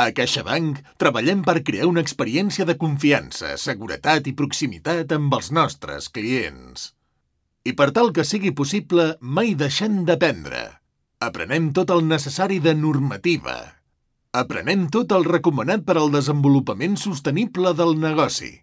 A CaixaBank treballem per crear una experiència de confiança, seguretat i proximitat amb els nostres clients. I per tal que sigui possible, mai deixem d'aprendre. Aprenem tot el necessari de normativa. Aprenem tot el recomanat per al desenvolupament sostenible del negoci.